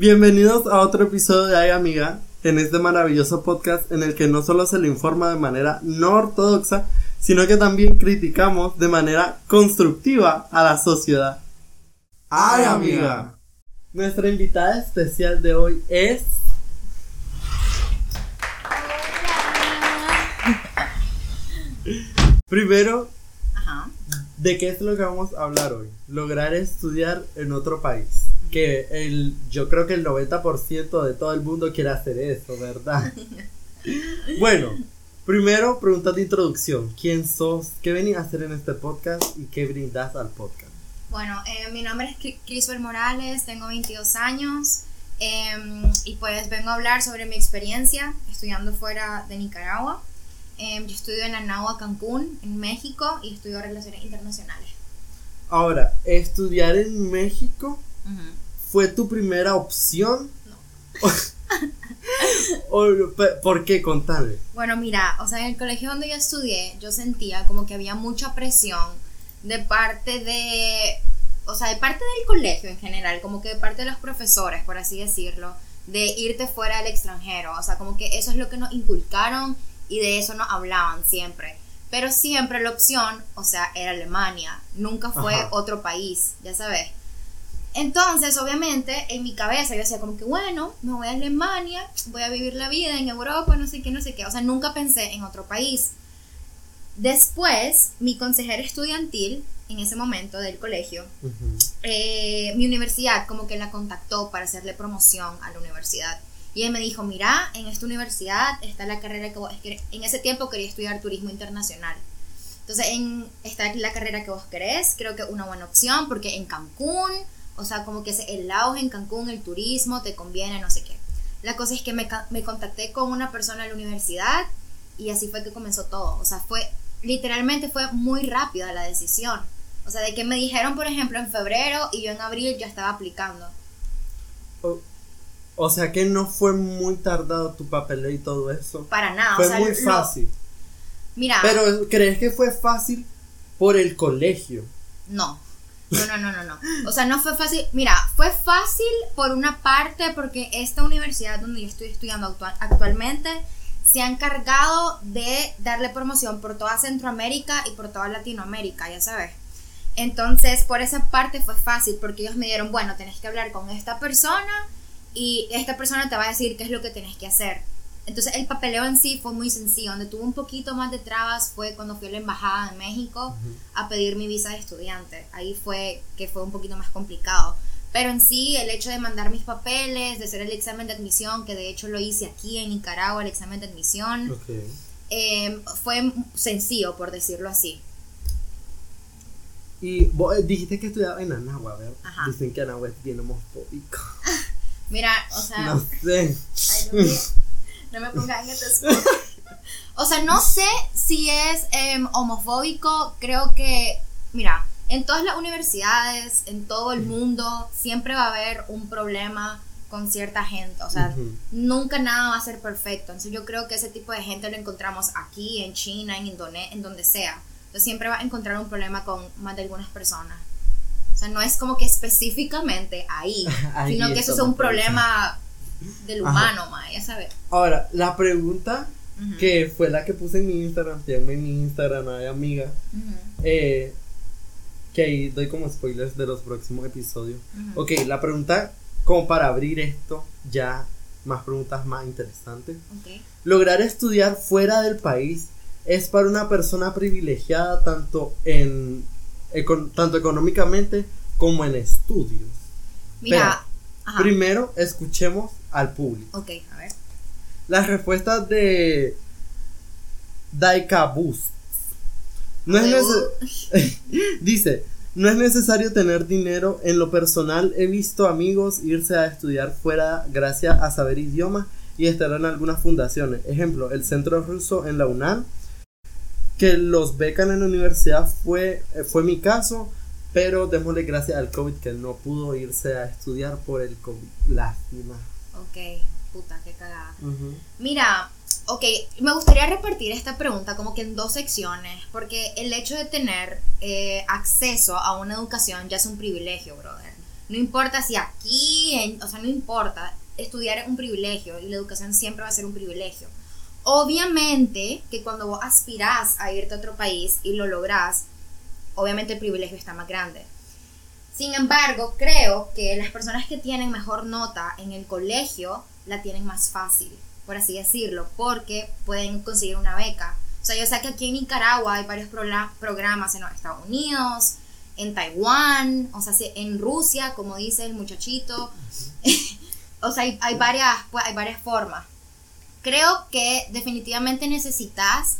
Bienvenidos a otro episodio de Ay Amiga, en este maravilloso podcast en el que no solo se le informa de manera no ortodoxa, sino que también criticamos de manera constructiva a la sociedad. Ay Amiga. Nuestra invitada especial de hoy es... Primero, Ajá. ¿de qué es lo que vamos a hablar hoy? Lograr estudiar en otro país. Que el, yo creo que el 90% de todo el mundo quiere hacer eso, ¿verdad? bueno, primero, pregunta de introducción. ¿Quién sos? ¿Qué venís a hacer en este podcast? ¿Y qué brindas al podcast? Bueno, eh, mi nombre es Cri- Crisbel Morales, tengo 22 años em, y pues vengo a hablar sobre mi experiencia estudiando fuera de Nicaragua. Em, yo estudio en Anagua, Cancún, en México y estudio Relaciones Internacionales. Ahora, ¿estudiar en México fue tu primera opción? No. ¿O, ¿Por qué? Contame. Bueno, mira, o sea, en el colegio donde yo estudié, yo sentía como que había mucha presión de parte de, o sea, de parte del colegio en general, como que de parte de los profesores, por así decirlo, de irte fuera del extranjero, o sea, como que eso es lo que nos inculcaron y de eso nos hablaban siempre. Pero siempre la opción, o sea, era Alemania, nunca fue Ajá. otro país, ya sabes. Entonces, obviamente, en mi cabeza yo decía como que, bueno, me voy a Alemania, voy a vivir la vida en Europa, no sé qué, no sé qué. O sea, nunca pensé en otro país. Después, mi consejera estudiantil, en ese momento del colegio, Ujú. eh, mi universidad como que la contactó para hacerle promoción a la universidad. Y él me dijo, mira, en esta universidad está la carrera que vos... es que En ese tiempo quería estudiar turismo internacional. Entonces, en, está la carrera que vos querés, creo que es una buena opción, porque en Cancún, o sea, como que el auge en Cancún, el turismo, te conviene, no sé qué. La cosa es que me, me contacté con una persona en la universidad y así fue que comenzó todo. O sea, fue, literalmente fue muy rápida la decisión. O sea, de que me dijeron, por ejemplo, en febrero y yo en abril ya estaba aplicando. O, o sea que no fue muy tardado tu papeleo y todo eso. Para nada. Fue o sea, muy lo- fácil. mira, Pero ¿crees que fue fácil por el colegio? no. No, no, no, no, no. O sea, no fue fácil. Mira, fue fácil por una parte porque esta universidad donde yo estoy estudiando actua- actualmente se ha encargado de darle promoción por toda Centroamérica y por toda Latinoamérica, ya sabes. Entonces, por esa parte fue fácil porque ellos me dieron, bueno, tenés que hablar con esta persona y esta persona te va a decir qué es lo que tenés que hacer. Entonces, el papeleo en sí fue muy sencillo. Donde tuvo un poquito más de trabas fue cuando fui a la embajada de México a pedir mi visa de estudiante. Ahí fue que fue un poquito más complicado. Pero en sí, el hecho de mandar mis papeles, de hacer el examen de admisión, que de hecho lo hice aquí en Nicaragua, el examen de admisión, eh, fue sencillo, por decirlo así. Y vos eh, dijiste que estudiaba en Anagua, ¿verdad? Ajá. Dicen que Anagua es bien homofóbico. Mira, o sea, No sé. Ay, no, me, pongan en este spot. O sea, no sé si es em, homofóbico. Creo que, mira, en todas las universidades, en todo el mundo, siempre va a haber un problema con cierta gente. O sea, Ujú. nunca nada va a ser perfecto. Entonces, yo creo que ese tipo de gente lo encontramos aquí, en China, en Indonesia, en donde sea. Entonces, siempre va a encontrar un problema con más de algunas personas. O sea, no es como que específicamente ahí, Ahí sino que eso es un problema del Ajá. humano, ma, ya sabes. Ahora, la pregunta que fue la que puse en mi Instagram, síganme en mi Instagram, ay amiga, eh, que ahí doy como spoilers de los próximos episodios. ujú. Ok, la pregunta, como para abrir esto, ya más preguntas más interesantes. Ok. Lograr estudiar fuera del país es para una persona privilegiada tanto en econ- tanto económicamente como en estudios. Mira. Primero, escuchemos al público. Ok, a ver. Las respuestas de Daika Boost. No es Dice, no es necesario tener dinero. En lo personal he visto amigos irse a estudiar fuera gracias a saber idiomas y estar en algunas fundaciones. Ejemplo, el Centro Ruso en la UNAM, que los becan en la universidad fue, eh, fue mi caso, pero démosle gracias al COVID que no pudo irse a estudiar por el COVID. Lástima. Ok, puta, qué cagada. Mira, ok, me gustaría repartir esta pregunta como que en dos secciones, porque el hecho de tener eh, acceso a una educación ya es un privilegio, brother. No importa si aquí, en- o sea, no importa. Estudiar es un privilegio y la educación siempre va a ser un privilegio. Obviamente que cuando vos aspirás a irte a otro país y lo lográs, obviamente el privilegio está más grande. Sin embargo, creo que las personas que tienen mejor nota en el colegio la tienen más fácil, por así decirlo, porque pueden conseguir una beca. O sea, yo sé que aquí en Nicaragua hay varios programas en los Estados Unidos, en Taiwán, o sea, en Rusia, como dice el muchachito. o sea, hay, hay varias, pues, hay varias formas. Creo que definitivamente necesitas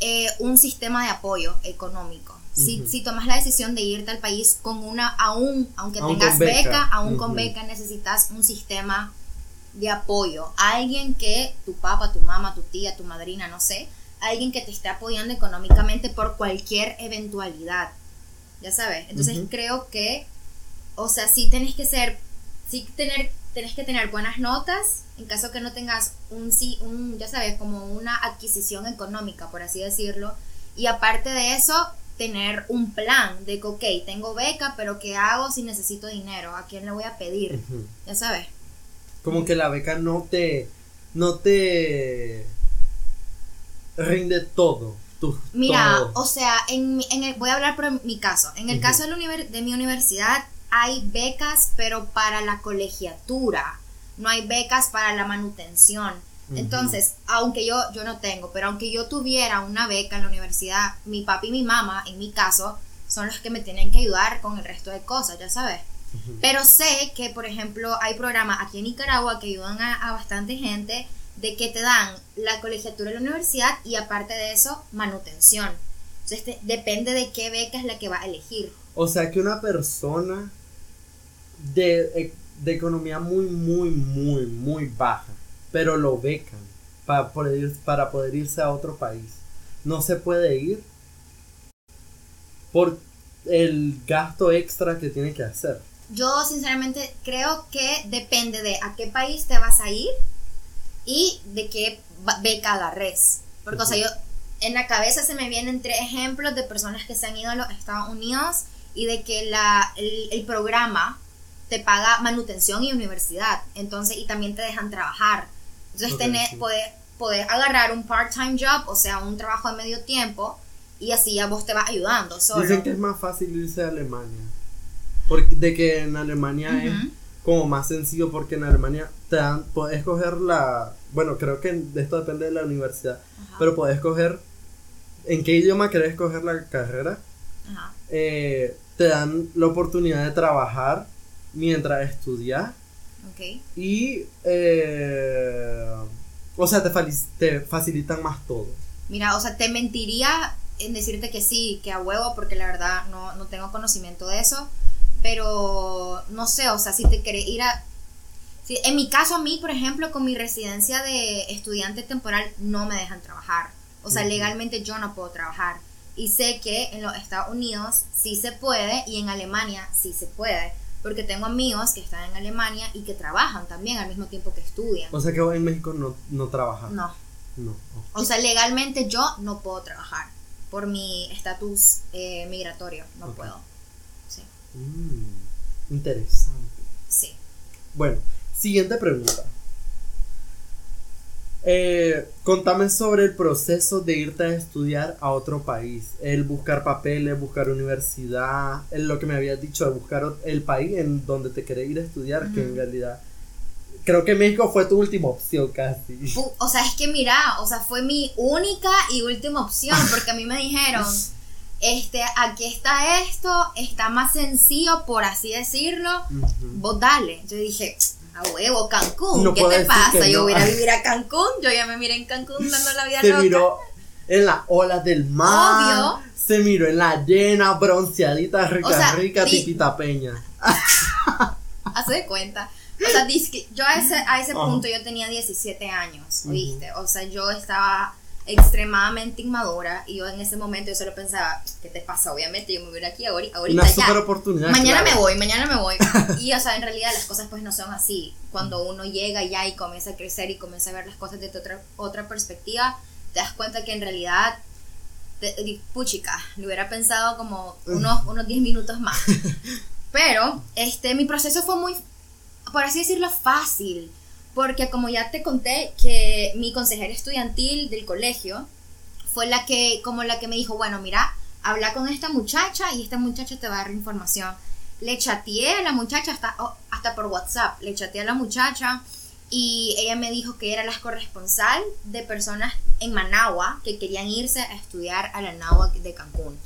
eh, un sistema de apoyo económico. Si, si tomas la decisión de irte al país con una, aún, aunque Aún tengas beca. beca, aún con beca, necesitas un sistema de apoyo. Alguien que tu papá, tu mamá, tu tía, tu madrina, no sé, alguien que te esté apoyando económicamente por cualquier eventualidad. Ya sabes. Entonces creo que, o sea, sí tenés que ser, sí tener, tenés que tener buenas notas en caso que no tengas un sí, un, ya sabes, como una adquisición económica, por así decirlo. Y aparte de eso, tener un plan de que, ok, tengo beca, pero ¿qué hago si necesito dinero? ¿A quién le voy a pedir? Ya sabes. Como que la beca no te. No te. Rinde todo. Tu, Mira, todo. o sea, en, en el, voy a hablar por mi caso. En el caso de, de mi universidad hay becas, pero para la colegiatura. No hay becas para la manutención. Entonces, aunque yo, yo no tengo, pero aunque yo tuviera una beca en la universidad, mi papi y mi mamá, en mi caso, son los que me tienen que ayudar con el resto de cosas, ya sabes. Pero sé que, por ejemplo, hay programas aquí en Nicaragua que ayudan a, a bastante gente de que te dan la colegiatura de la universidad y aparte de eso, manutención. Entonces, te- depende de qué beca es la que va a elegir. O sea que una persona de, de economía muy, muy, muy, muy baja, pero lo becan para poder, para poder irse a otro país, no se puede ir por el gasto extra que tiene que hacer. Yo, sinceramente, creo que depende de a qué país te vas a ir y de qué beca agarres. Porque, o sea, yo en la cabeza se me vienen tres ejemplos de personas que se han ido a los Estados Unidos y de que la, el programa te paga manutención y universidad. Entonces, y también te dejan trabajar. Entonces, Ok, tenés, sí. agarrar un part-time job, o sea, un trabajo de medio tiempo, y así ya vos te vas ayudando solo. Dicen que es más fácil irse a Alemania. Porque de que en Alemania es como más sencillo porque en Alemania te dan, puedes escoger la, bueno, creo que de esto depende de la universidad, Ajá, pero puedes escoger en qué idioma querés escoger la carrera. ajá. Eh, te dan la oportunidad de trabajar mientras estudias Ok. y, eh, o sea, te, te facilitan más todo. Mira, o sea, te mentiría en decirte que sí, que a huevo, porque la verdad no, no tengo conocimiento de eso. Pero no sé, o sea, si te querés ir a. si- en mi caso, a mí, por ejemplo, con mi residencia de estudiante temporal, no me dejan trabajar. O sea, legalmente yo no puedo trabajar. Y sé que en los Estados Unidos sí se puede y en Alemania sí se puede. Porque tengo amigos que están en Alemania y que trabajan también al mismo tiempo que estudian. O sea que vos en México no, no trabajas. No, No. o sea, legalmente yo no puedo trabajar por mi estatus eh, migratorio. No puedo. Sí, Mm, interesante. sí. Bueno, siguiente pregunta. Eh, contame sobre el proceso de irte a estudiar a otro país. El buscar papeles, buscar universidad, el, lo que me habías dicho, de buscar el país en donde te querés ir a estudiar, que en realidad creo que México fue tu última opción casi. O sea, es que mira, o sea, fue mi única y última opción, porque a mí me dijeron, este, aquí está esto, está más sencillo, por así decirlo, Ujú. vos dale. Yo dije, a huevo, Cancún, No ¿qué te pasa? Yo no. voy a ir a vivir a Cancún, yo ya me miré en Cancún dando la vida Se loca. miró en las olas del mar. Obvio. Se miró en la llena, bronceadita, rica, O sea, rica, titita peña. Hace de cuenta. O sea, yo a ese, a ese punto yo tenía 17 años. ¿oíste? O sea, yo estaba extremadamente inmadura y yo en ese momento yo solo pensaba, ¿qué te pasa? Obviamente yo me voy a ir aquí ahorita, ahorita Una ya. super oportunidad. Mañana claro. me voy, mañana me voy. Y o sea, en realidad las cosas pues no son así. Cuando uno llega ya y comienza a crecer y comienza a ver las cosas desde otra, otra perspectiva, te das cuenta que en realidad, di- puchica, lo hubiera pensado como unos, unos 10 minutos más. Pero, este, mi proceso fue muy, por así decirlo, fácil. Porque como ya te conté, que mi consejera estudiantil del colegio fue la que, como la que me dijo, bueno, mira, habla con esta muchacha y esta muchacha te va a dar información. Le chateé a la muchacha hasta, oh, hasta por WhatsApp, le chateé a la muchacha y ella me dijo que era la corresponsal de personas en Managua que querían irse a estudiar a la Náhuatl de Cancún.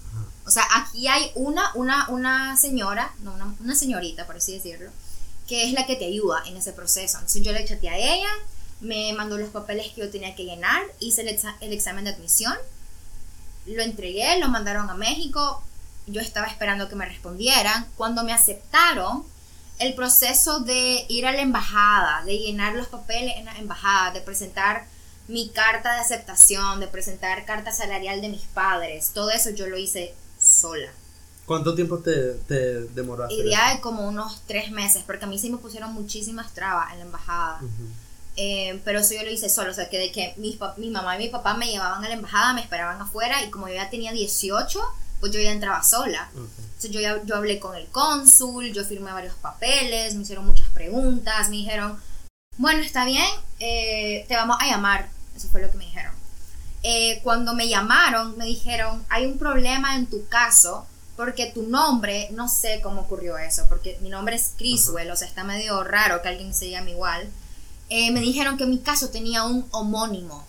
O sea, aquí hay una, una, una señora, no, una, una, señorita, por así decirlo, que es la que te ayuda en ese proceso. Entonces yo le chateé a ella, me mandó los papeles que yo tenía que llenar, hice el, el examen de admisión, lo entregué, lo mandaron a México, yo estaba esperando que me respondieran. Cuando me aceptaron, el proceso de ir a la embajada, de llenar los papeles en la embajada, de presentar mi carta de aceptación, de presentar carta salarial de mis padres, todo eso yo lo hice sola. ¿Cuánto tiempo te, te demoró hacer de como unos tres meses, porque a mí sí me pusieron muchísimas trabas en la embajada. Eh, pero eso yo lo hice solo, o sea, que de que mi, mi mamá y mi papá me llevaban a la embajada, me esperaban afuera y como yo ya tenía 18, pues yo ya entraba sola. Entonces yo, ya, yo hablé con el cónsul, yo firmé varios papeles, me hicieron muchas preguntas, me dijeron, bueno, está bien, eh, te vamos a llamar. Eso fue lo que me dijeron. Eh, cuando me llamaron, me dijeron, hay un problema en tu caso porque tu nombre, no sé cómo ocurrió eso, porque mi nombre es Criswell, o sea, está medio raro que alguien se llame igual. Eh, me dijeron que mi caso tenía un homónimo.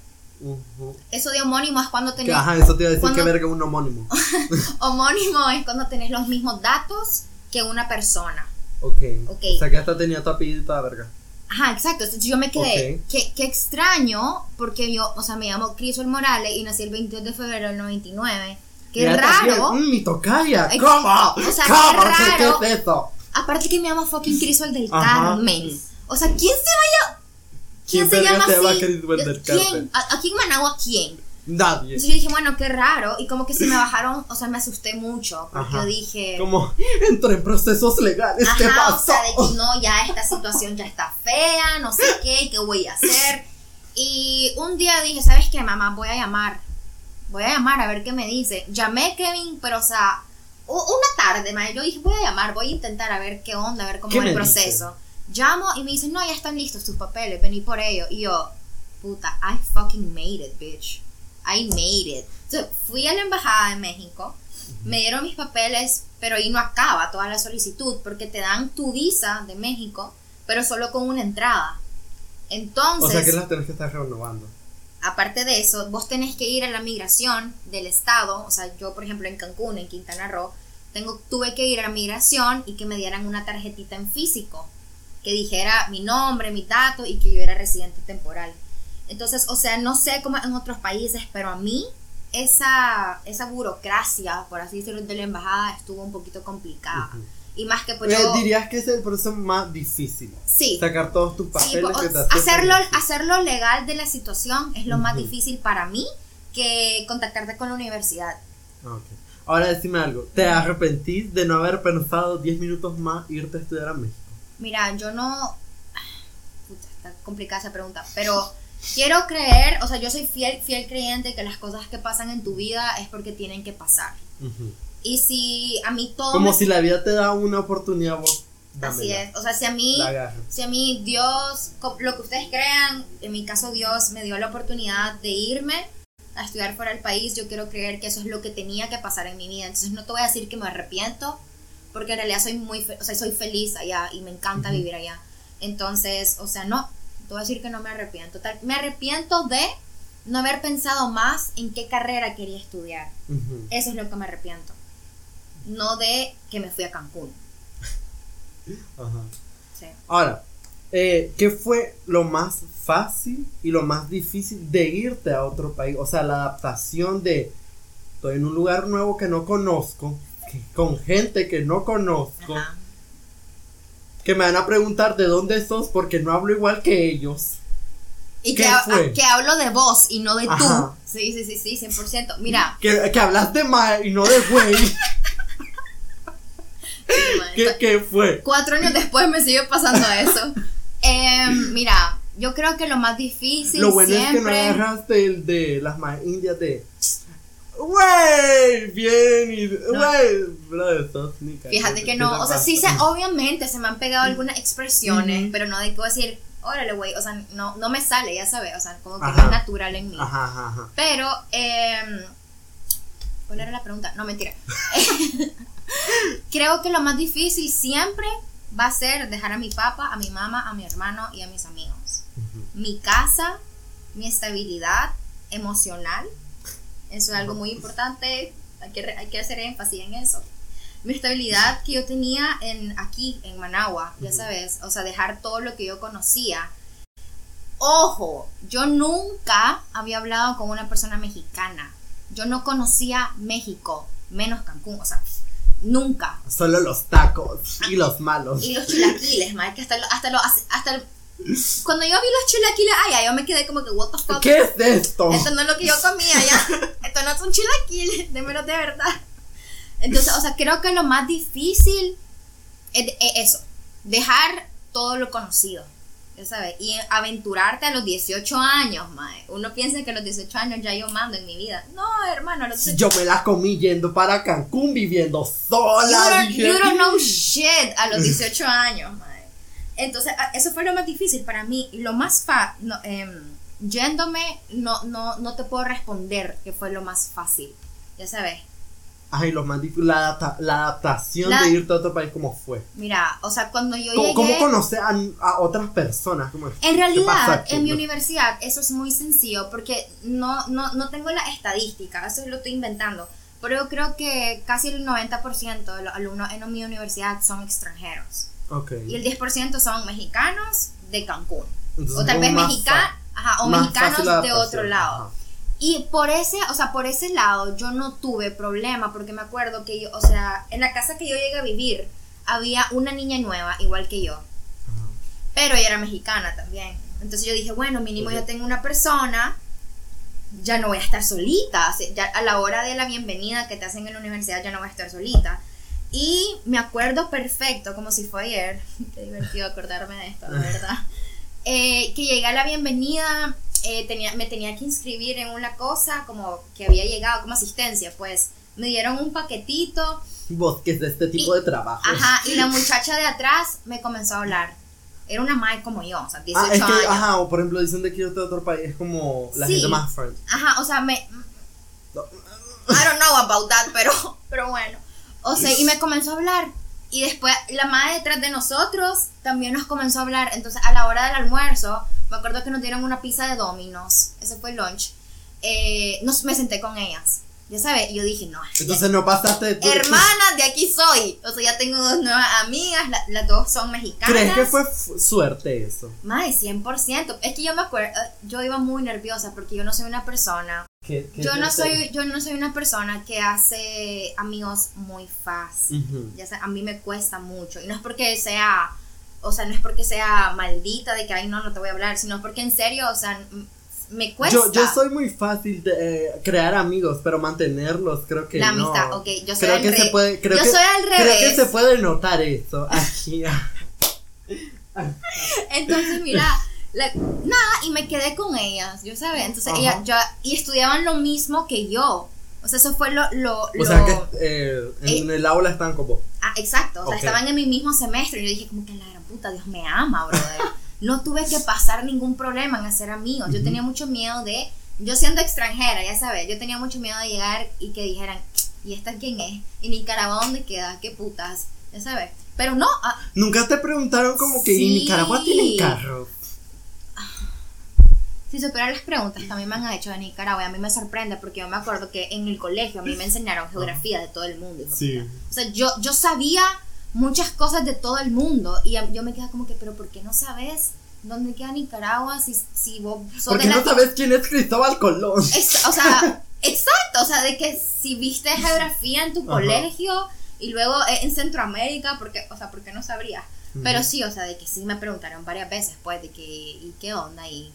Eso de homónimo es cuando tenés. Ajá, eso te iba a decir que verga un homónimo. homónimo es cuando tenés los mismos datos que una persona. Ok. okay. O sea que hasta tenía tu apellido y toda verga. Ajá, exacto. Entonces yo me quedé. Qué, qué, extraño, porque yo, o sea, me llamo Crisol Morales y nací el 22 de febrero del 99. Qué raro. Un mi tocaya. ¿Cómo? O sea, ¿Cómo? qué raro. ¿Qué, es eso? Aparte que me llamo fucking Crisol del Carmen. O sea, ¿quién se vaya ¿Quién, se llama así? ¿Quién? ¿Aquí en Managua quién? Nadie. Entonces yo dije, bueno, qué raro. Y como que se me bajaron, o sea, me asusté mucho. Porque yo dije. Como entré en procesos legales. ¿Qué pasó? O sea, de que no, ya esta situación ya está fea, no sé qué, qué voy a hacer. Y un día dije, ¿sabes qué, mamá? Voy a llamar. Voy a llamar a ver qué me dice. Llamé a Kevin, pero o sea, una tarde, yo dije, voy a llamar, voy a intentar a ver qué onda, a ver cómo es el proceso. Llamo y me dicen, no, ya están listos tus papeles, vení por ello. Y yo, puta, I fucking made it, bitch. I made it. Entonces, fui a la embajada de México, me dieron mis papeles, pero ahí no acaba toda la solicitud, porque te dan tu visa de México, pero solo con una entrada. Entonces. O sea que las tenés que estar renovando. Aparte de eso, vos tenés que ir a la migración del estado. O sea, yo, por ejemplo, en Cancún, en Quintana Roo, tengo, tuve que ir a la migración y que me dieran una tarjetita en físico que dijera mi nombre, mi dato y que yo era residente temporal. Entonces, o sea, no sé cómo en otros países, pero a mí esa, esa burocracia, por así decirlo, de la embajada estuvo un poquito complicada. Y más que pues yo... Dirías que es el proceso más difícil. Sí. Sacar todos tus papeles. que te hacerlo, hacerlo legal de la situación es lo más difícil para mí que contactarte con la universidad. Okay. Ahora decime algo. ¿Te arrepentís de no haber pensado 10 minutos más irte a estudiar a México? Mira, yo no. Puta, está complicada esa pregunta. Pero quiero creer, o sea, yo soy fiel, fiel creyente que las cosas que pasan en tu vida es porque tienen que pasar. Y si a mí todo. Como si la vida te da una oportunidad, vos. Así es. O sea, si a mí. Si a mí Dios, lo que ustedes crean, en mi caso Dios me dio la oportunidad de irme a estudiar fuera del país, yo quiero creer que eso es lo que tenía que pasar en mi vida. Entonces no te voy a decir que me arrepiento, porque en realidad soy muy, o sea, soy feliz allá y me encanta vivir allá. Entonces, o sea, no, te voy a decir que no me arrepiento. Me arrepiento de no haber pensado más en qué carrera quería estudiar. Eso es lo que me arrepiento. No de que me fui a Cancún. Ajá. Sí. Ahora, eh, ¿qué fue lo más fácil y lo más difícil de irte a otro país? O sea, la adaptación de estoy en un lugar nuevo que no conozco, con gente que no conozco, que me van a preguntar de dónde sos porque no hablo igual que ellos. Y que, que, hablo de vos y no de tú. Sí, sí, sí, sí, 100%. Mira. Que, que hablas de mal y no de güey. ¿Qué, fue? Cuatro años después me sigue pasando eso. Em, mira, yo creo que lo más difícil. Lo bueno es que no agarraste el de las más indias de Güey, bien, y, sos nica. Fíjate ¿Qué que no, o sea, sí se, obviamente se me han pegado algunas expresiones, Ujú. pero no de que voy a decir, órale, güey, o sea, no, no me sale, ya sabes, o sea, como que no Ajá. es natural en mí. Ajá, ajá. Pero, eh, ¿cuál era la pregunta? No, mentira. Creo que lo más difícil siempre va a ser dejar a mi papá, a mi mamá, a mi hermano y a mis amigos. Mi casa, mi estabilidad emocional, eso es algo muy importante, hay que, hay que hacer énfasis en eso. Mi estabilidad que yo tenía en, aquí, en Managua, ya sabes, o sea, dejar todo lo que yo conocía. Ojo, yo nunca había hablado con una persona mexicana. Yo no conocía México, menos Cancún, o sea, nunca. Solo los tacos y los malos. Y los chilaquiles, madre, que hasta lo, hasta lo, hasta el- cuando yo vi los chilaquiles, ay, ay, yo me quedé como que, what the fuck. ¿Qué es esto? Esto no es lo que yo comía ya. Esto no son chilaquiles, démelo de verdad. Entonces, o sea, creo que lo más difícil es, es eso, dejar todo lo conocido, ya sabes, y aventurarte a los 18 años, mae. Uno piensa que a los 18 años ya yo mando en mi vida. No, hermano, a los 18 Yo me la comí yendo para Cancún viviendo You sola. don't, you don't know shit a los 18 años, mae. Entonces, eso fue lo más difícil para mí. Y lo más fa no, em, yéndome, no, no, no te puedo responder que fue lo más fácil. Ya sabes. Ay, lo más difícil, la, adapta- la adaptación La- de irte a otro país, ¿cómo fue? Mira, o sea, cuando yo ¿Cómo, llegué. cómo conocer a, a otras personas? ¿Cómo? En ¿Qué pasa realidad, aquí, en mi no? universidad, eso es muy sencillo porque no, no, no tengo la estadística, eso lo estoy inventando. Pero yo creo que casi el 90% de los alumnos en mi universidad son extranjeros. Ok. Y el 10% son mexicanos de Cancún. Entonces, o tal vez mexicanos, o mexicanos de otro lado. ajá. Y por ese, o sea, por ese lado yo no tuve problema porque me acuerdo que yo, o sea, en la casa que yo llegué a vivir había una niña nueva igual que yo, pero ella era mexicana también. Entonces yo dije, bueno, mínimo yo tengo una persona, ya no voy a estar solita, o sea, ya a la hora de la bienvenida que te hacen en la universidad ya no voy a estar solita. Y me acuerdo perfecto, como si fue ayer, qué divertido acordarme de esto, la verdad. Eh, que llegué a la bienvenida, eh, tenía, me tenía que inscribir en una cosa como que había llegado como asistencia, pues me dieron un paquetito, Vos, que es de este tipo Y- de trabajo. ajá, y la muchacha de atrás me comenzó a hablar. Era una madre como yo, o sea, 18 Ah, es que, años. ajá, o por ejemplo, dicen de que otro país es como la Sí. gente más friend. Ajá, o sea, me. No. I don't know about that, pero, pero bueno. O sea, y me comenzó a hablar. Y después la madre detrás de nosotros también nos comenzó a hablar. Entonces, a la hora del almuerzo, me acuerdo que nos dieron una pizza de Domino's. Ese fue el lunch. Eh, nos, me senté con ellas. Ya sabes, y yo dije, no. Entonces no pasaste de tu- Hermana, de aquí soy. O sea, ya tengo dos nuevas amigas. la- las dos son mexicanas. ¿Crees que fue suerte eso? Más de 100%. Es que yo me acuerdo, eh, yo iba muy nerviosa porque yo no soy una persona ¿Qué- qué yo no soy yo no soy una persona que hace amigos muy fácil Ujú. ya sé, a mí me cuesta mucho y no es porque sea o sea no es porque sea maldita de que ay no no te voy a hablar sino porque en serio o sea me cuesta Yo, yo soy muy fácil de eh, crear amigos, pero mantenerlos creo que la no. amistad ok yo soy Creo al que se re- puede, creo yo que, soy al creo revés que se puede notar eso aquí. entonces mira la- nada y me quedé con ellas yo sabes entonces Ajá. ella yo y estudiaban lo mismo que yo o sea eso fue lo lo, o sea que eh, en el aula están como. Ah, exacto, o sea, estaban en mi mismo semestre y yo dije como que la puta, Dios me ama, brother. No tuve que pasar ningún problema en hacer amigos. Yo tenía mucho miedo de, yo siendo extranjera, ya sabes, yo tenía mucho miedo de llegar y que dijeran, ¿y esta quién es? ¿Y Nicaragua dónde queda? ¿Qué putas? Ya sabes. Pero no, ah, Nunca te preguntaron como que Sí. en Nicaragua tienen carros. si superar las preguntas que a mí me han hecho de Nicaragua, y a mí me sorprende porque yo me acuerdo que en el colegio a mí me enseñaron geografía de todo el mundo. hijo Sí. O sea, yo, yo sabía muchas cosas de todo el mundo y yo me quedaba como que, pero ¿por qué no sabes dónde queda Nicaragua si, si vos sos ¿Por de qué no sabes quién es Cristóbal Colón? Es- o sea, exacto, o sea, de que si viste geografía en tu Ajá. colegio y luego eh, en Centroamérica, porque, o sea, ¿por qué no sabrías? Pero Ujú. sí, o sea, de que sí me preguntaron varias veces, pues, de que, ¿y qué onda? Y,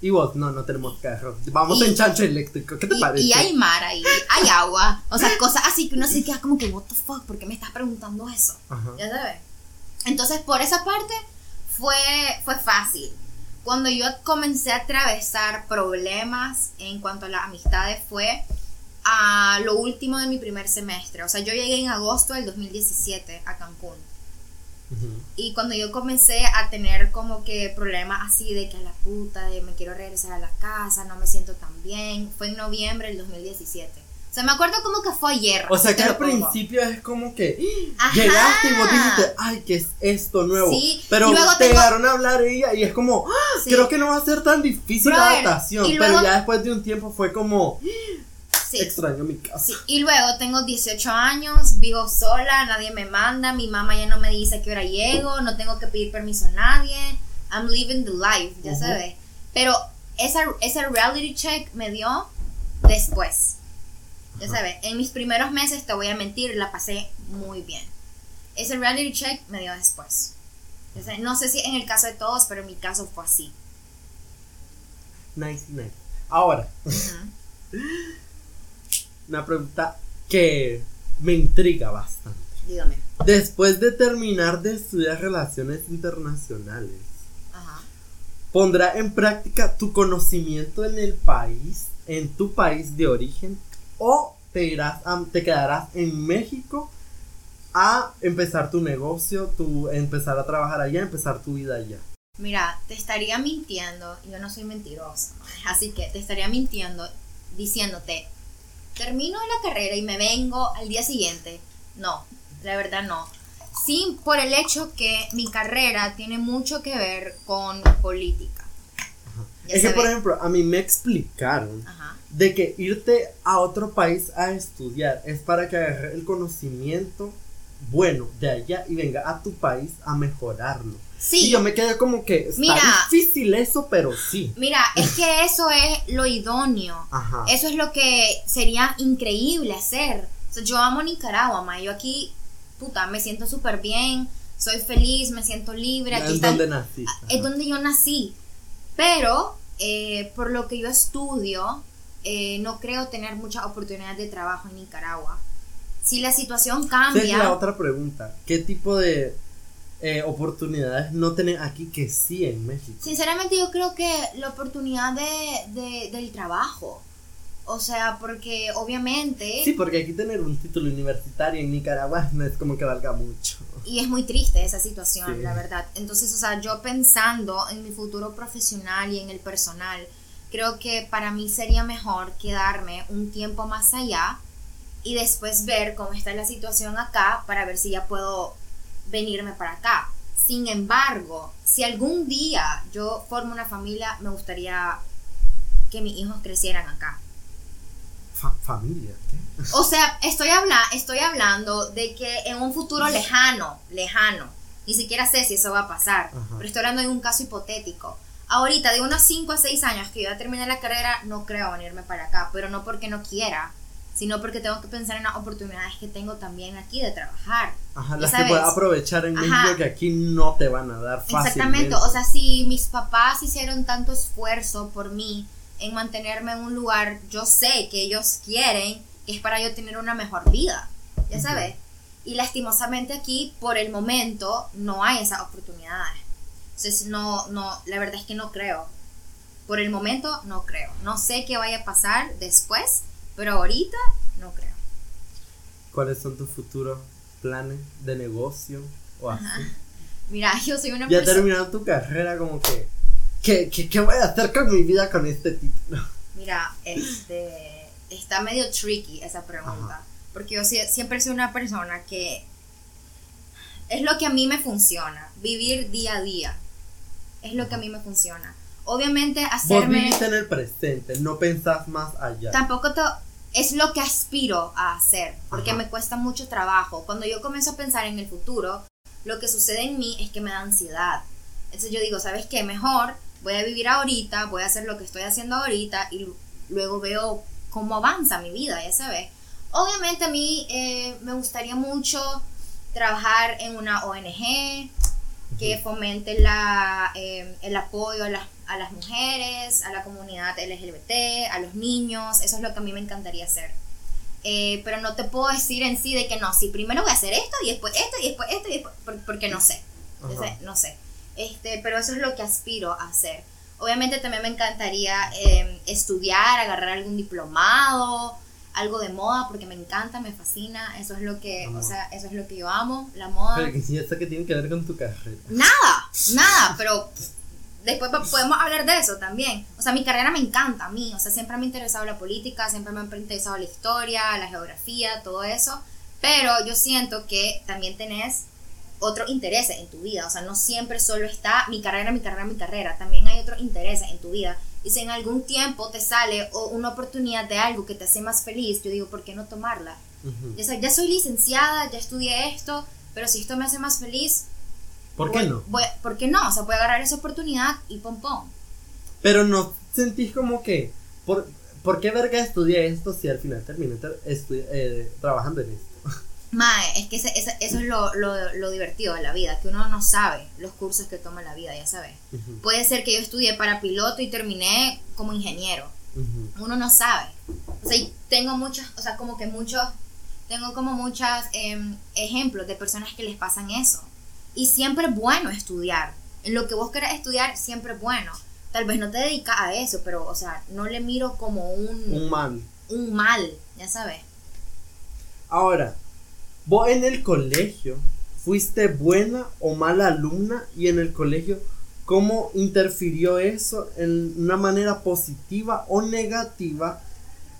Y vos, no, no tenemos carros. Vamos Y- en chancho eléctrico. ¿Qué te y, parece? y hay mar ahí, hay agua, o sea, cosas así que uno se queda como que, what the fuck, ¿por qué me estás preguntando eso? Ajá. Ya sabes. Entonces, por esa parte fue, fue fácil. Cuando yo comencé a atravesar problemas en cuanto a las amistades fue a lo último de mi primer semestre. O sea, yo llegué en agosto del 2017 a Cancún. Y cuando yo comencé a tener como que problemas así de que a la puta, de me quiero regresar a la casa, no me siento tan bien, fue en noviembre del 2017. O sea, me acuerdo como que fue ayer. O sea que al principio es como que Ajá. llegaste y vos dijiste, ay, ¿qué es esto nuevo? Sí, Pero luego te tengo- llegaron a hablar ella y es como, "Ah, Sí. creo que no va a ser tan difícil la adaptación. Pero ya después de un tiempo fue como, Sí. extraño mi casa. Sí, y luego tengo 18 años, vivo sola, nadie me manda, mi mamá ya no me dice a qué hora llego, no tengo que pedir permiso a nadie. I'm living the life, ya Ujú. sabes. Pero esa, ese reality check me dio después. Ya Ajá. sabes, en mis primeros meses, te voy a mentir, la pasé muy bien. Ese reality check me dio después. Ya sabes, no sé si en el caso de todos, pero en mi caso fue así. Nice, nice. Ahora. una pregunta que me intriga bastante. Dígame. Después de terminar de estudiar relaciones internacionales, Ajá. ¿pondrá en práctica tu conocimiento en el país, en tu país de origen, o te, irás a- te quedarás en México a empezar tu negocio, tu, empezar a trabajar allá, empezar tu vida allá? Mira, te estaría mintiendo, yo no soy mentirosa, así que te estaría mintiendo diciéndote, termino la carrera y me vengo al día siguiente. No, la verdad no. Sí, por el hecho que mi carrera tiene mucho que ver con política. Ya es que, por ejemplo, a mí me explicaron Ajá. de que irte a otro país a estudiar es para que agarre el conocimiento bueno de allá y venga a tu país a mejorarlo. Y Sí, yo me quedé como que está Mira. difícil eso, pero sí. mira, es que eso es lo idóneo. Ajá. Eso es lo que sería increíble hacer. O sea, yo amo Nicaragua, ma. Yo aquí, puta, me siento súper bien, soy feliz, me siento libre. Aquí es está donde naciste. es ajá. donde yo nací. Pero, eh, por lo que yo estudio, eh, no creo tener muchas oportunidades de trabajo en Nicaragua. Si la situación Esa es la cambia, otra pregunta. ¿Qué tipo de eh, oportunidades no tenés aquí que sí en México? sinceramente yo creo que la oportunidad de, de- del trabajo. O sea, porque obviamente... Sí, porque aquí tener un título universitario en Nicaragua no es como que valga mucho. Y es muy triste esa situación, Sí. la verdad. Entonces, o sea, yo pensando en mi futuro profesional y en el personal, creo que para mí sería mejor quedarme un tiempo más allá y después ver cómo está la situación acá para ver si ya puedo venirme para acá. Sin embargo, si algún día yo formo una familia, me gustaría que mis hijos crecieran acá. Fa- familia, ¿qué? O sea, estoy, habla estoy hablando de que en un futuro lejano, lejano, ni siquiera sé si eso va a pasar, Ajá. pero estoy hablando de un caso hipotético. Ahorita, de unos 5 a 6 años que yo ya terminé la carrera, no creo venirme para acá, pero no porque no quiera, sino porque tengo que pensar en las oportunidades que tengo también aquí de trabajar. Ajá, las que sabes- puedes aprovechar en Ajá. México que aquí no te van a dar fácilmente. Exactamente, o sea, si mis papás hicieron tanto esfuerzo por mí en mantenerme en un lugar, yo sé que ellos quieren que es para yo tener una mejor vida, ya sabes. Y lastimosamente aquí, por el momento, no hay esas oportunidades. Entonces, no, no, la verdad es que no creo. Por el momento, no creo. No sé qué vaya a pasar después, pero ahorita, no creo. ¿Cuáles son tus futuros planes de negocio o así? Mira, yo soy una Ya persona... terminando tu carrera, como que, ¿qué, qué, qué voy a hacer con mi vida con este título? Mira, este, está medio tricky esa pregunta, porque yo sie- siempre soy una persona que es lo que a mí me funciona, vivir día a día, es lo que a mí me funciona. Obviamente Vos hacerme, vivís en el presente, no pensás más allá. tampoco te- es lo que aspiro a hacer, porque Ajá. me cuesta mucho trabajo. Cuando yo comienzo a pensar en el futuro, lo que sucede en mí es que me da ansiedad. Entonces yo digo, ¿sabes qué? Mejor voy a vivir ahorita, voy a hacer lo que estoy haciendo ahorita y luego veo cómo avanza mi vida, ya sabes. Obviamente a mí eh, me gustaría mucho trabajar en una ONG que fomente la, eh, el apoyo a las, a las mujeres, a la comunidad LGBT, a los niños, eso es lo que a mí me encantaría hacer. Eh, pero no te puedo decir en sí de que no, si primero voy a hacer esto y después esto y después esto y después, por- porque no sé, Ajá. no sé. Este, pero eso es lo que aspiro a hacer. Obviamente también me encantaría eh, estudiar, agarrar algún diplomado, algo de moda porque me encanta, me fascina, eso es lo que, Amo. o sea, eso es lo que yo amo, la moda. Pero que sí, ¿esto que tiene que ver con tu carrera? Nada, nada, pero después po- podemos hablar de eso también. O sea, mi carrera me encanta a mí, o sea, siempre me ha interesado la política, siempre me ha interesado la historia, la geografía, todo eso, pero yo siento que también tenés otros intereses en tu vida, o sea, no siempre solo está mi carrera, mi carrera, mi carrera, también hay otros intereses en tu vida. Y si en algún tiempo te sale o una oportunidad de algo que te hace más feliz, yo digo, ¿por qué no tomarla? Ujú. Ya, sa- ya soy licenciada, ya estudié esto, pero si esto me hace más feliz, ¿Por qué voy- no? voy- ¿Por qué no? O sea, voy a agarrar esa oportunidad y pom pom. Pero no sentís como que, ¿por, ¿por qué verga estudié esto si al final terminé ter- eh, trabajando en esto? Mae, es que ese- ese- eso es lo, lo- lo divertido de la vida, que uno no sabe los cursos que toma la vida, ya sabes. Ujú, Puede ser que yo estudié para piloto y terminé como ingeniero. ujú. Uno no sabe. O sea, y tengo muchos, o sea, como que muchos, tengo como muchos em, ejemplos de personas que les pasan eso. Y siempre es bueno estudiar. En lo que vos querés estudiar, siempre es bueno. Tal vez no te dedicas a eso, pero, o sea, no le miro como un, Un mal. un mal, ya sabes. Ahora, vos en el colegio fuiste buena o mala alumna y en el colegio, ¿cómo interfirió eso en una manera positiva o negativa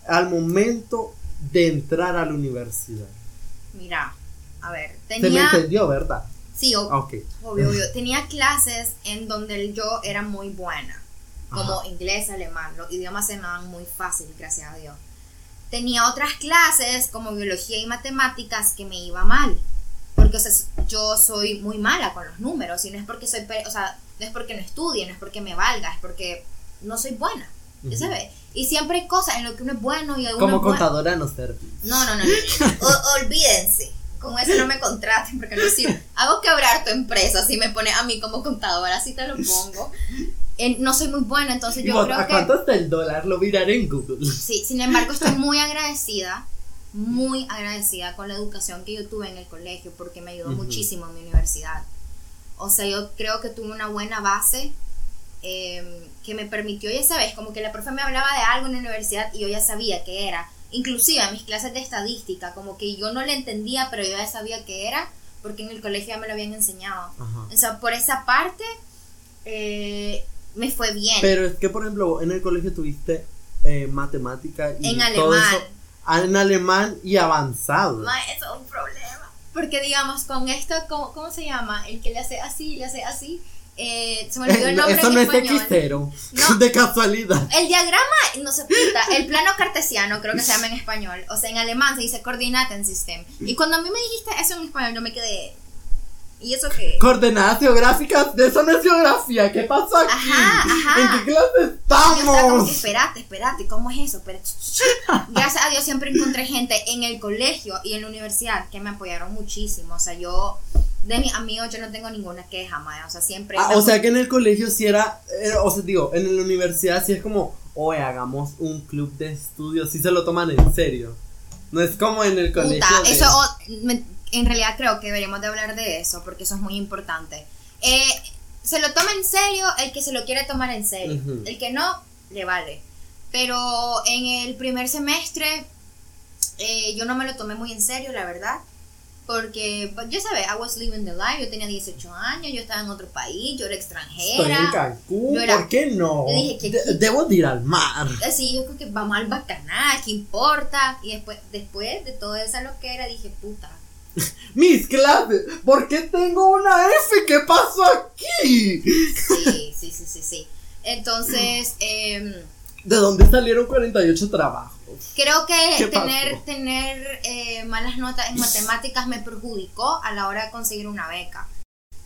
al momento de entrar a la universidad? Mira, a ver, Se me tenía... entendió, ¿verdad? Sí, Ah, obvio, obvio. Tenía clases en donde yo era muy buena, como Ajá. inglés, alemán. Los idiomas se me dan muy fácil, gracias a Dios. Tenía otras clases como biología y matemáticas que me iba mal. Porque, o sea, yo soy muy mala con los números y no es porque soy, o sea, no es porque no estudie, no es porque me valga, es porque no soy buena. ¿Ya Ujú. sabes? Y siempre hay cosas en lo que uno es bueno y uno Como es contadora no serví. no, no, no. no. O- olvídense. Con eso no me contraten porque no sirve. Hago quebrar tu empresa si me pone a mí como contadora, así te lo pongo. Eh, no soy muy buena, entonces ¿Y yo creo ¿A que. cuánto está el dólar? Lo miraré en Google. Sí, sin embargo, estoy muy agradecida, muy agradecida con la educación que yo tuve en el colegio porque me ayudó Ujú. muchísimo en mi universidad. O sea, yo creo que tuve una buena base eh, que me permitió, ya sabes, como que la profe me hablaba de algo en la universidad y yo ya sabía qué era. Inclusive en mis clases de estadística, como que yo no le entendía, pero yo ya sabía qué era porque en el colegio ya me lo habían enseñado. Ajá. O sea, por esa parte eh, me fue bien. Pero es que, por ejemplo, en el colegio tuviste eh, matemática y en todo alemán. eso. ah, En alemán y avanzado. Ma, eso es un problema. Porque digamos, con esto, ¿cómo, cómo se llama? El que le hace así, le hace así. Eh, se me olvidó el nombre Eso no es. X0. No. De casualidad. El diagrama, no se puta, el plano cartesiano creo que se llama en español. O sea, en alemán se dice Coordinatensystem. Y cuando a mí me dijiste eso en español, yo me quedé. ¿Y eso qué? Coordenadas geográficas, de eso no es geografía. ¿Qué pasó aquí? Ajá, ajá. ¿En qué clase Y yo estaba como que, estamos? espérate, espérate, ¿cómo es eso? Pero. Gracias a Dios siempre encontré gente en el colegio y en la universidad que me apoyaron muchísimo. O sea, yo, de mis amigos, yo no tengo ninguna queja, mae. O sea, siempre. Ah, o sea que en el colegio sí era, eh, o sea, digo, en la universidad sí es como, oye, hagamos un club de estudios, sí se lo toman en serio. No es como en el colegio. Puta, de- eso me- en realidad creo que deberíamos de hablar de eso porque eso es muy importante. Eh, se lo toma en serio el que se lo quiere tomar en serio. Ujú. El que no, le vale. Pero en el primer semestre eh, yo no me lo tomé muy en serio, la verdad. Porque, pues, ya sabes, I was living the life. Yo tenía 18 años, yo estaba en otro país, yo era Estoy en extranjera. Cancún, era- ¿por qué no? Yo dije que- De- debo de ir al mar. Así, yo creo que vamos al bacanal, ¿qué importa? Y después, después de toda esa loquera dije, puta, Mis clases, ¿por qué tengo una F? ¿Qué pasó aquí? Sí, sí, sí, sí, sí. Entonces, em, ¿De dónde salieron 48 trabajos? creo que ¿Qué tener, eh, malas notas en matemáticas me perjudicó a la hora de conseguir una beca.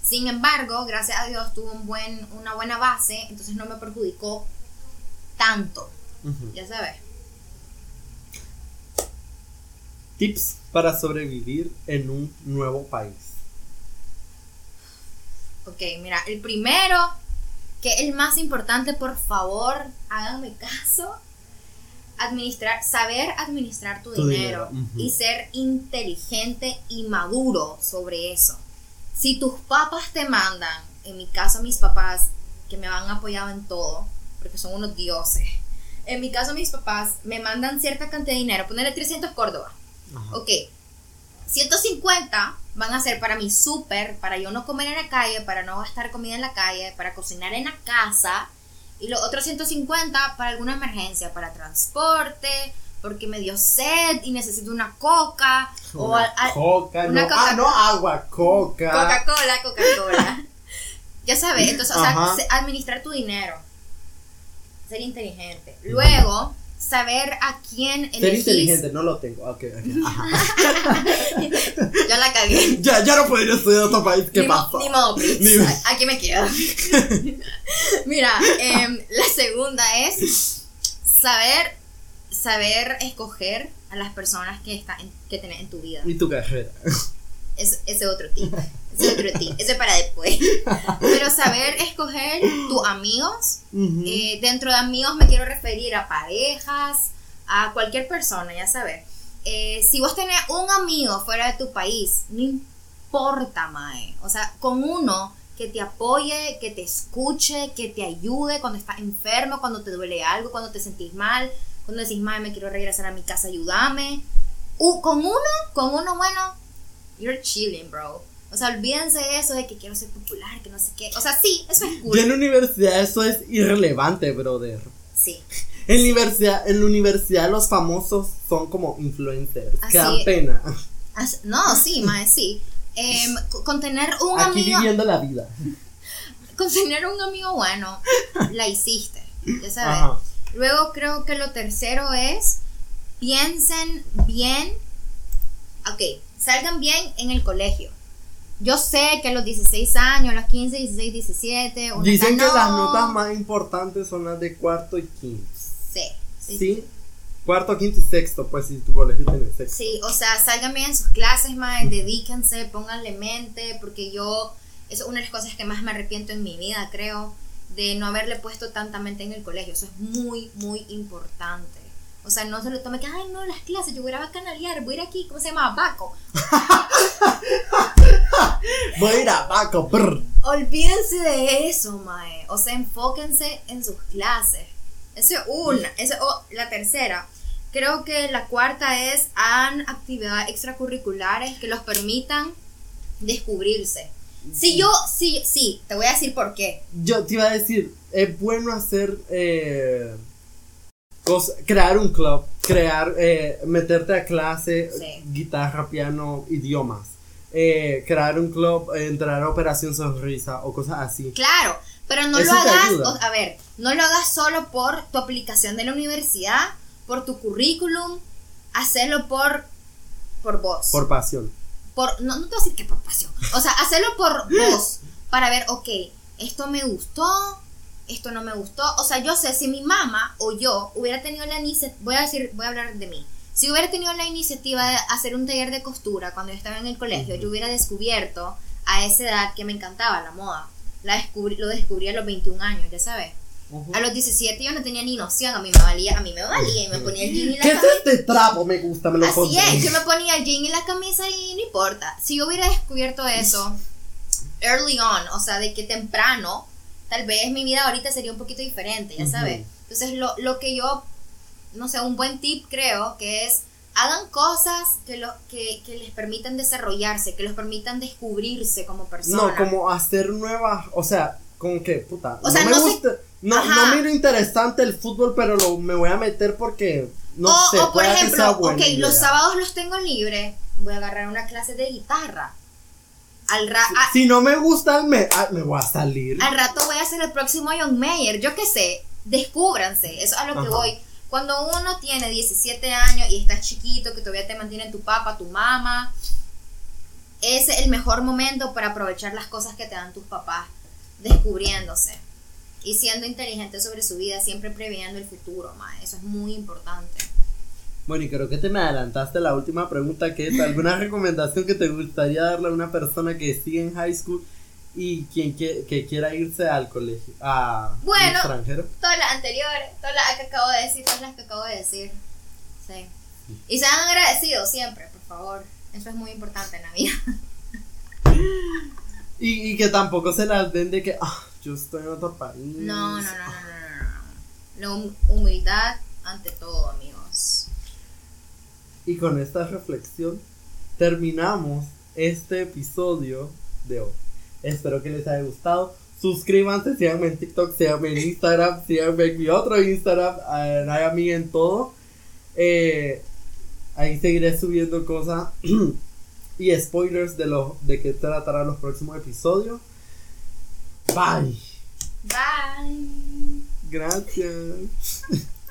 Sin embargo, gracias a Dios tuve un buen, una buena base, entonces no me perjudicó tanto, ya sabes. Tips para sobrevivir en un nuevo país. Ok, mira, el primero, que es el más importante, por favor, háganme caso. Administrar, saber administrar tu, Tu dinero, y ser inteligente y maduro sobre eso. Si tus papás te mandan, en mi caso mis papás, que me han apoyado en todo, porque son unos dioses, en mi caso mis papás me mandan cierta cantidad de dinero, ponerle 300 Córdoba. Ajá. Ok, 150 van a ser para mi súper, para yo no comer en la calle, para no gastar comida en la calle, para cocinar en la casa. Y los otros 150 para alguna emergencia, para transporte, porque me dio sed y necesito una coca. o coca, una no, Coca- ah, no agua, coca. Coca-Cola, Coca-Cola. ya sabes, entonces, o sea, administrar tu dinero. Ser inteligente. Luego, saber a quién Ser elegís. inteligente, no lo tengo. Ok, ok. Ajá. Ya la cagué. ya, ya no podría estudiar otro país. ¿Qué ni, pasó? Ni modo. Ni- Aquí me quedo. Mira, em, la segunda es saber, saber escoger a las personas que, está en- que tenés en tu vida. Y tu carrera. Es, ese otro tip. Ese otro tip. Ese para después. Pero saber escoger tus amigos. Eh, dentro de amigos me quiero referir a parejas, a cualquier persona, ya sabes. Eh, si vos tenés un amigo fuera de tu país, no importa, Mae. O sea, con uno que te apoye, que te escuche, que te ayude cuando estás enfermo, cuando te duele algo, cuando te sentís mal, cuando decís, Mae, me quiero regresar a mi casa, ayúdame. U- con uno, con uno bueno, you're chilling, bro. O sea, olvídense de eso de que quiero ser popular, que no sé qué. O sea, sí, eso es cool. Ya en la universidad eso es irrelevante, brother. Sí. En la universidad, en la universidad los famosos son como influencers. Así que dan pena. As- No, sí, mae, sí. Co- con tener un Aquí amigo, viviendo la vida. con tener un amigo bueno, la hiciste, ya sabes. Ajá. Luego creo que lo tercero es piensen bien, ok, salgan bien en el colegio. Yo sé que a los 16 años, a los 15, 16, 17, uno Dicen que las "No". notas más importantes son las de cuarto y quinto. Sí, sí, ¿Sí? Cuarto, quinto y sexto, pues si tu colegio tiene sexto. Sí, o sea, salgan bien en sus clases, mae, dedíquense, pónganle mente, porque yo, eso es una de las cosas que más me arrepiento en mi vida, creo, de no haberle puesto tanta mente en el colegio. Eso es muy, muy importante. O sea, no se lo tome que, ay, no, las clases, yo voy a ir a canalear, voy a ir aquí, ¿cómo se llama? Baco. Voy a ir a Baco, brr. Olvídense de eso, mae. O sea, enfóquense en sus clases. Eso es una. Eso, oh, la tercera. Creo que la cuarta es hagan actividades extracurriculares que los permitan descubrirse. Si yo, sí, sí, te voy a decir por qué. Yo te iba a decir, es bueno hacer, eh, crear un club, crear, eh, meterte a clase, Sí. guitarra, piano, idiomas. Eh, crear un club, entrar a Operación Sonrisa o cosas así. Claro, pero no Eso lo hagas, o- a ver, no lo hagas solo por tu aplicación de la universidad, por tu currículum, hacerlo por, por vos. Por pasión. por no, no te voy a decir que por pasión, o sea, hacerlo por vos, para ver, ok, esto me gustó, esto no me gustó, o sea, yo sé si mi mamá o yo hubiera tenido la iniciativa, voy a decir, voy a hablar de mí, si hubiera tenido la iniciativa de hacer un taller de costura cuando yo estaba en el colegio, yo hubiera descubierto a esa edad que me encantaba la moda, la descubrí, lo descubrí a los 21 años, ya sabes. A los 17 yo no tenía ni noción, a mí me valía, a mí me valía y me ponía el jean y la ¿Qué es camisa. este trapo? Me gusta, me lo Así pondré. es, yo me ponía el jean y la camisa y no importa. Si yo hubiera descubierto eso early on, o sea, de que temprano, tal vez mi vida ahorita sería un poquito diferente, ya sabes. Entonces, lo, lo que yo, no sé, un buen tip creo que es hagan cosas que, lo, que, que les permitan desarrollarse, que los permitan descubrirse como persona. No, como hacer nuevas, o sea, como que, puta, O sea, no me no gusta, no, no miro interesante el fútbol, pero lo, me voy a meter porque, no o, sé, o por ejemplo, ok, los sábados los tengo libres, voy a agarrar una clase de guitarra. Al, ra- a- Si no me gusta, me, ah, me voy a salir. Al rato voy a ser el próximo John Mayer, yo qué sé, descúbranse, eso es a lo que voy. Cuando uno tiene 17 años y estás chiquito, que todavía te mantiene tu papá, tu mamá, es el mejor momento para aprovechar las cosas que te dan tus papás, descubriéndose y siendo inteligente sobre su vida, siempre previendo el futuro, ma, eso es muy importante. Bueno, y creo que te me adelantaste la última pregunta, que alguna recomendación que te gustaría darle a una persona que sigue en high school y quien que, que quiera irse al colegio, a Bueno. extranjero. Todas las anteriores, todas las que acabo de decir, todas las que acabo de decir. Sí. Y sean agradecidos siempre, por favor. Eso es muy importante en la vida. Y, y que tampoco se las den de que, ah, yo estoy en otro país. No, no, no, no, no, no, no. la hum- humildad ante todo, amigos. Y con esta reflexión terminamos este episodio de hoy. Espero que les haya gustado. Suscríbanse, síganme en TikTok, síganme en Instagram, síganme en mi otro Instagram, eh, Nayami en todo. Eh, ahí seguiré subiendo cosas y spoilers de lo de qué tratará los próximos episodios. Bye. Bye. Gracias.